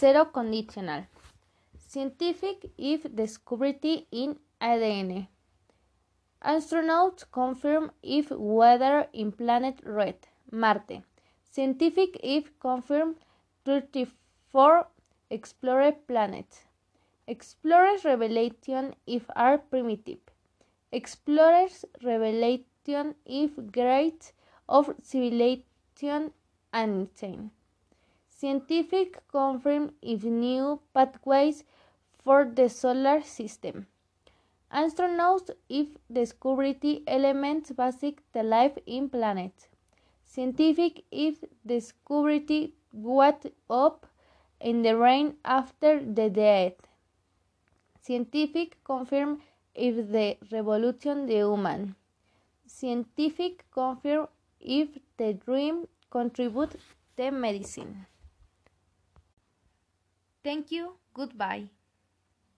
Zero conditional. Scientific if discovery in ADN. Astronauts confirm if weather in planet Red, Marte. Scientific if confirm 34 explored planets. Explorers revelation if are primitive. Explorers revelation if great of civilization insane. Scientific confirm if new pathways for the solar system. Astronauts if discovery elements basic to life in planet. Scientific if discovery what up in the rain after the death. Scientific confirm if the revolution the human. Scientific confirm if the dream contribute the medicine. Thank you. Goodbye.